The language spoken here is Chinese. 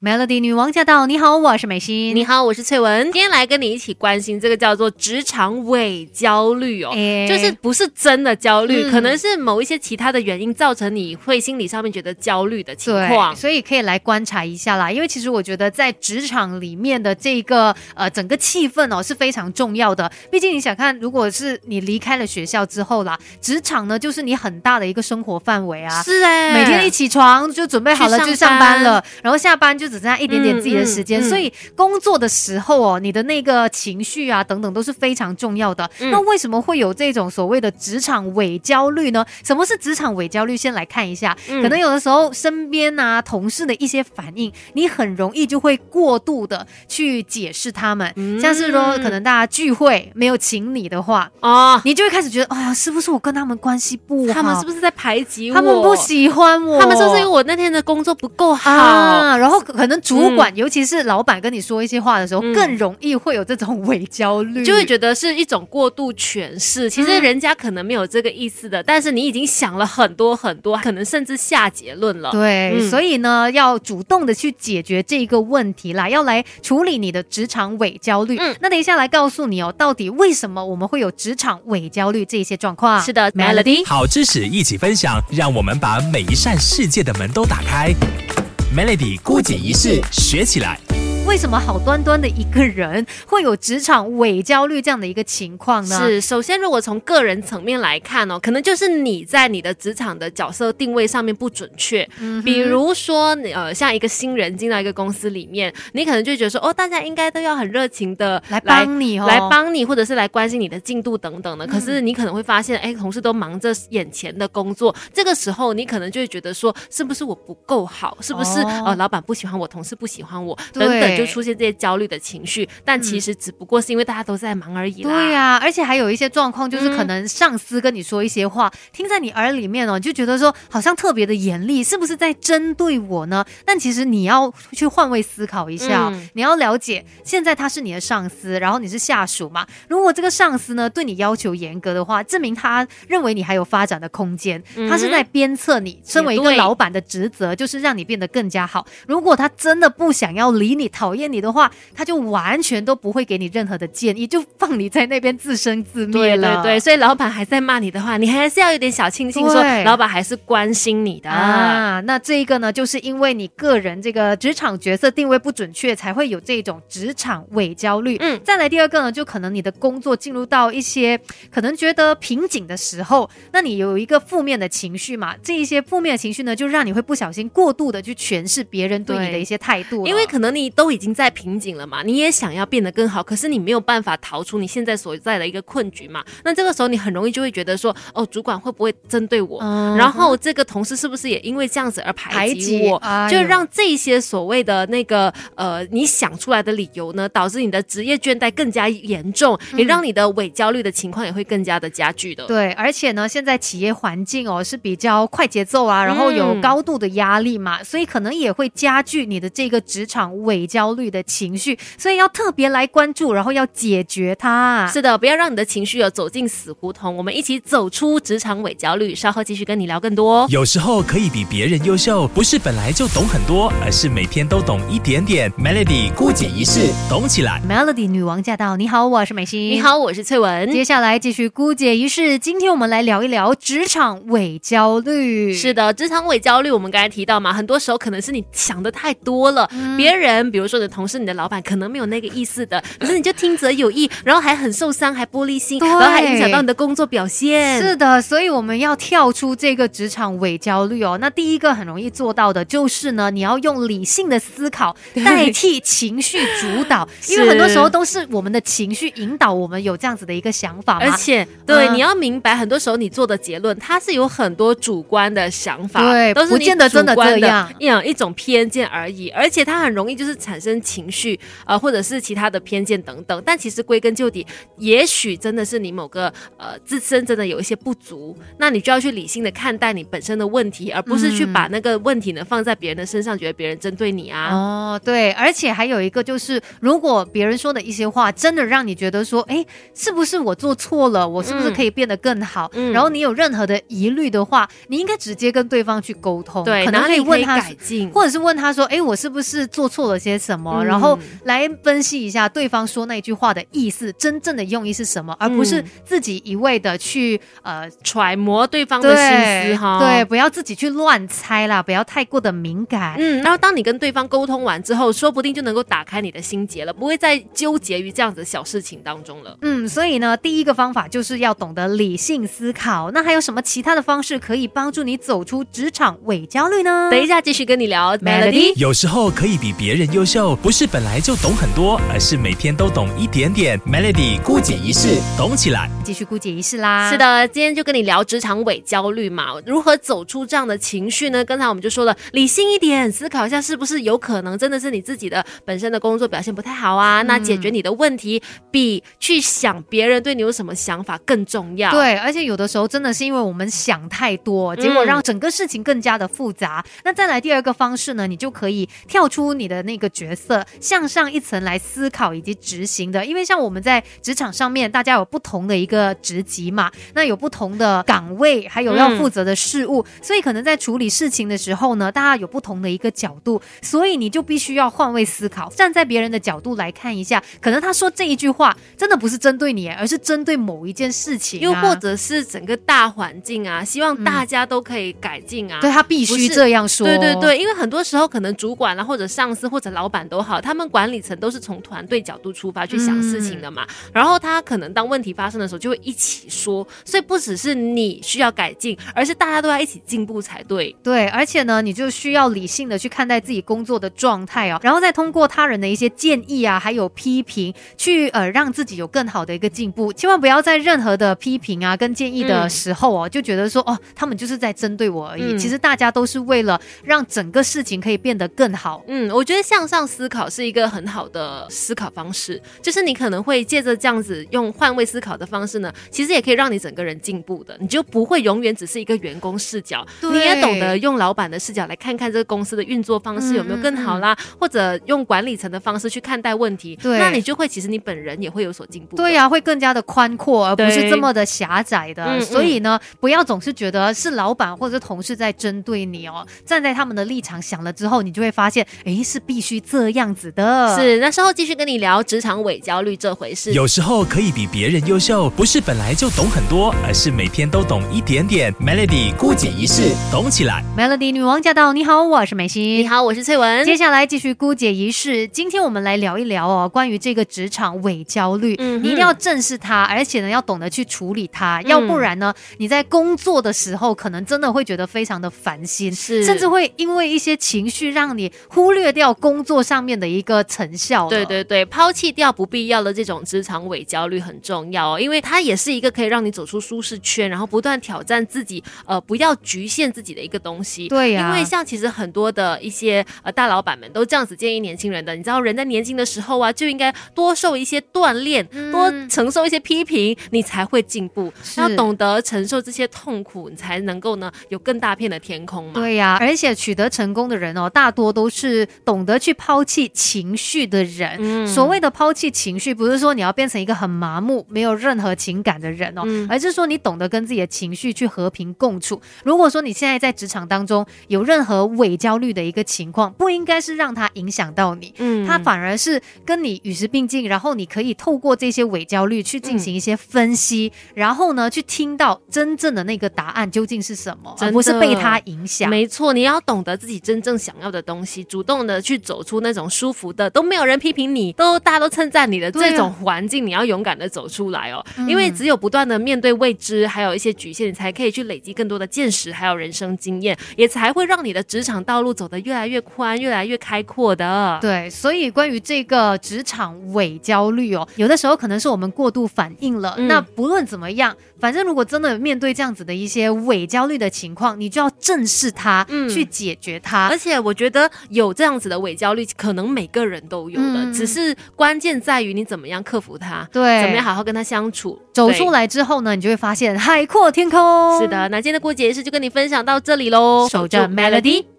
Melody 女王驾到！你好，我是美心。你好，我是翠文。今天来跟你一起关心这个叫做职场伪焦虑哦，就是不是真的焦虑，可能是某一些其他的原因造成你会心理上面觉得焦虑的情况。所以可以来观察一下啦。因为其实我觉得在职场里面的这个呃整个气氛哦是非常重要的。毕竟你想看，如果是你离开了学校之后啦，职场呢就是你很大的一个生活范围啊。是哎，每天一起床就准备好了就上班了，然后下班就。只剩下一点点自己的时间，所以工作的时候哦，你的那个情绪啊等等都是非常重要的。那为什么会有这种所谓的职场伪焦虑呢？什么是职场伪焦虑？先来看一下，可能有的时候身边啊同事的一些反应，你很容易就会过度的去解释他们，像是说可能大家聚会没有请你的话啊，你就会开始觉得啊，是不是我跟他们关系不好？他们是不是在排挤我？他们不喜欢我？他们是不是因为我那天的工作不够好？然后。可能主管，尤其是老板跟你说一些话的时候，更容易会有这种伪焦虑，就会觉得是一种过度诠释。其实人家可能没有这个意思的，但是你已经想了很多很多，可能甚至下结论了。对，所以呢，要主动的去解决这个问题啦，要来处理你的职场伪焦虑。嗯，那等一下来告诉你哦，到底为什么我们会有职场伪焦虑这一些状况？是的，Melody，好知识一起分享，让我们把每一扇世界的门都打开。Melody 孤解一式学起来。为什么好端端的一个人会有职场伪焦虑这样的一个情况呢？是，首先如果从个人层面来看哦，可能就是你在你的职场的角色定位上面不准确。嗯，比如说，呃，像一个新人进到一个公司里面，你可能就觉得说，哦，大家应该都要很热情的来帮你，哦来帮你，或者是来关心你的进度等等的。可是你可能会发现，哎，同事都忙着眼前的工作，这个时候你可能就会觉得说，是不是我不够好？是不是呃，老板不喜欢我，同事不喜欢我，等等。就出现这些焦虑的情绪，但其实只不过是因为大家都在忙而已啦。对呀，而且还有一些状况，就是可能上司跟你说一些话，听在你耳里面哦，就觉得说好像特别的严厉，是不是在针对我呢？但其实你要去换位思考一下，你要了解，现在他是你的上司，然后你是下属嘛。如果这个上司呢对你要求严格的话，证明他认为你还有发展的空间，他是在鞭策你。身为一个老板的职责就是让你变得更加好。如果他真的不想要理你，讨厌你的话，他就完全都不会给你任何的建议，就放你在那边自生自灭了。对对对，所以老板还在骂你的话，你还是要有点小庆幸，说老板还是关心你的啊。那这一个呢，就是因为你个人这个职场角色定位不准确，才会有这种职场伪焦虑。嗯，再来第二个呢，就可能你的工作进入到一些可能觉得瓶颈的时候，那你有一个负面的情绪嘛？这一些负面的情绪呢，就让你会不小心过度的去诠释别人对你的一些态度，因为可能你都已经在瓶颈。了嘛？你也想要变得更好，可是你没有办法逃出你现在所在的一个困局嘛？那这个时候你很容易就会觉得说，哦，主管会不会针对我？然后这个同事是不是也因为这样子而排挤我？就让这些所谓的那个呃，你想出来的理由呢，导致你的职业倦怠更加严重，也让你的伪焦虑的情况也会更加的加剧的。对，而且呢，现在企业环境哦是比较快节奏啊，然后有高度的压力嘛，所以可能也会加剧你的这个职场伪焦虑的情。绪，所以要特别来关注，然后要解决它。是的，不要让你的情绪有走进死胡同。我们一起走出职场伪焦虑。稍后继续跟你聊更多。有时候可以比别人优秀，不是本来就懂很多，而是每天都懂一点点。Melody 孤姐一式，懂起来。Melody 女王驾到！你好，我是美心。你好，我是翠文。接下来继续孤姐一式。今天我们来聊一聊职场伪焦虑。是的，职场伪焦虑，我们刚才提到嘛，很多时候可能是你想的太多了。别人，比如说你的同事、你的老板。可能没有那个意思的，可是你就听者有意，然后还很受伤，还玻璃心，然后还影响到你的工作表现。是的，所以我们要跳出这个职场伪焦虑哦。那第一个很容易做到的就是呢，你要用理性的思考代替情绪主导，因为很多时候都是我们的情绪引导我们有这样子的一个想法。而且，对，你要明白，很多时候你做的结论，它是有很多主观的想法，对，都是不见得真的这样，样一种偏见而已。而且它很容易就是产生。生情绪，呃，或者是其他的偏见等等。但其实归根究底，也许真的是你某个呃自身真的有一些不足，那你就要去理性的看待你本身的问题，而不是去把那个问题呢放在别人的身上，觉得别人针对你啊。哦，对，而且还有一个就是，如果别人说的一些话真的让你觉得说，哎，是不是我做错了？我是不是可以变得更好？然后你有任何的疑虑的话，你应该直接跟对方去沟通，对，可能可以问他改进，或者是问他说，哎，我是不是做错了些什么？然后来分析一下对方说那句话的意思，真正的用意是什么，而不是自己一味的去呃揣摩对方的心思哈。对，不要自己去乱猜啦，不要太过的敏感。嗯，然后当你跟对方沟通完之后，说不定就能够打开你的心结了，不会再纠结于这样子小事情当中了。嗯，所以呢，第一个方法就是要懂得理性思考。那还有什么其他的方式可以帮助你走出职场伪焦虑呢？等一下继续跟你聊。Melody，有时候可以比别人优秀，不是本来就懂很多，而是每天都懂一点点。Melody 孤解一式，懂起来。继续孤解一式啦。是的，今天就跟你聊职场伪焦虑嘛，如何走出这样的情绪呢？刚才我们就说了，理性一点，思考一下是不是有可能真的是你自己的本身的工作表现不太好啊？那解决你的问题比去想别人对你有什么想法更重要。对，而且有的时候真的是因为我们想太多，结果让整个事情更加的复杂。那再来第二个方式呢，你就可以跳出你的那个角色，向上一层来思考以及执行的。因为像我们在职场上面，大家有不同的一个职级嘛，那有不同的岗位，还有要负责的事物，所以可能在处理事情的时候呢，大家有不同的一个角度，所以你就必须要换位思考，站在别人的角度来看一下，可能他说这一句话真的不是针对你，而是针对某一件事情，又或者是整个大环境啊，希望大家都可以改进啊，对他必须这样说，对对对，因为很多时候可能主管啊，或者上司或者老板都好，他们管理层都是从团队角度出发去想事情的嘛，然后他可能当问题发生的时候就会一起说，所以不只是你需要改进，而是大家都要一起进步才对。对，而且呢，你就需要理性的去看待自己工作的状态哦，然后再通过他人的一些建议啊，还有批评，去呃让自己有更好的一个进步。千万不要在任何的批评啊跟建议的时候哦，就觉得说哦，他们就是在针对我而已。其实大家都是为了让整个事情可以变得更好。嗯，我觉得向上思考是一个很好的思考方式，就是你可能会借着这样子用换位思考的方式呢，其实也可以让你整个人进步的，你就不会永远只是一个员工视角，你也懂得用老板的视角来看看这个公司的运作方式有没有更好啦，或者用管理层的方式去看待问题，对，那你就会其实你本人也会有所进步。对呀，会更加的宽阔，而不是这么的狭窄的。所以呢，不要总是觉得是老板或者同事在针对你哦，站在他们的立场想了之后，你就会发现，哎，是必须这样子的。是，那稍后继续跟你聊职场伪焦虑这回事。有时候可以比别人优秀，不是本来就懂很多，而是每天都懂一点点。Melody 孤姐仪式，懂起来。Melody 女王驾到，你好，我是美心。你好，我是翠文。接下来继续姑姐仪式，今天我们来聊一聊哦，关于这个职场伪焦虑，你一定要正视它，而且呢，要懂得去处理它，要不然呢，你在工作的时候，可能真的会觉得非常的烦心，是，甚至会因为一些情绪让你忽略掉工作上面的一个成效。对对对，抛弃掉不必要的这种职场伪焦虑很重要哦，因为它也是一个可以让你走出舒适圈，然后不断挑战自己，呃，不要局限自己的一个东西。对呀，因为像其实很多的一些呃大老板们都这样子建议年轻人的，你知道人在年轻的时候啊，就应该多受一些锻炼，多承受一些批评，你才会进步。要懂得承受这些痛苦，你才能够呢有更大片的天空嘛。对呀，而且取得成功的人哦，大多都是懂得去抛弃情绪的人。所谓的抛弃情绪，不是说你要变成一个很麻木、没有任何情感的人哦，而是说你懂得跟自己的情绪去和平共处。如果说你现在在职场当中有任何伪焦虑的一个情况，不应该是让它影响到你，嗯，它反而是跟你与时并进，然后你可以透过这些伪焦虑去进行一些分析，然后呢，去听到真正的那个答案究竟是什么，而不是被它影响。没错，你要懂得自己真正想要的东西，主动的去走出那种舒服的，都没有人批评你，都大家都称赞你的这种环境，你要勇敢的走出来哦，因为只有不断的面对未知，还有一些局限，你才可以去累积更多的见识，还有人生经验，也才会让你的职场道路走得越来越宽，越来越开阔的。对，所以关于这个职场伪焦虑哦，有的时候可能是我们过度反应了。那不论怎么样，反正如果真的面对这样子的一些伪焦虑的情况，你就要正视它，去解决它。而且我觉得有这样子的伪焦虑，可能每个人都有的，嗯只是关键在于你怎么样克服它，对，怎么样好好跟他相处，走出。来之后呢，你就会发现海阔天空。是的，那今天的过节仪式就跟你分享到这里喽。守着 Melody。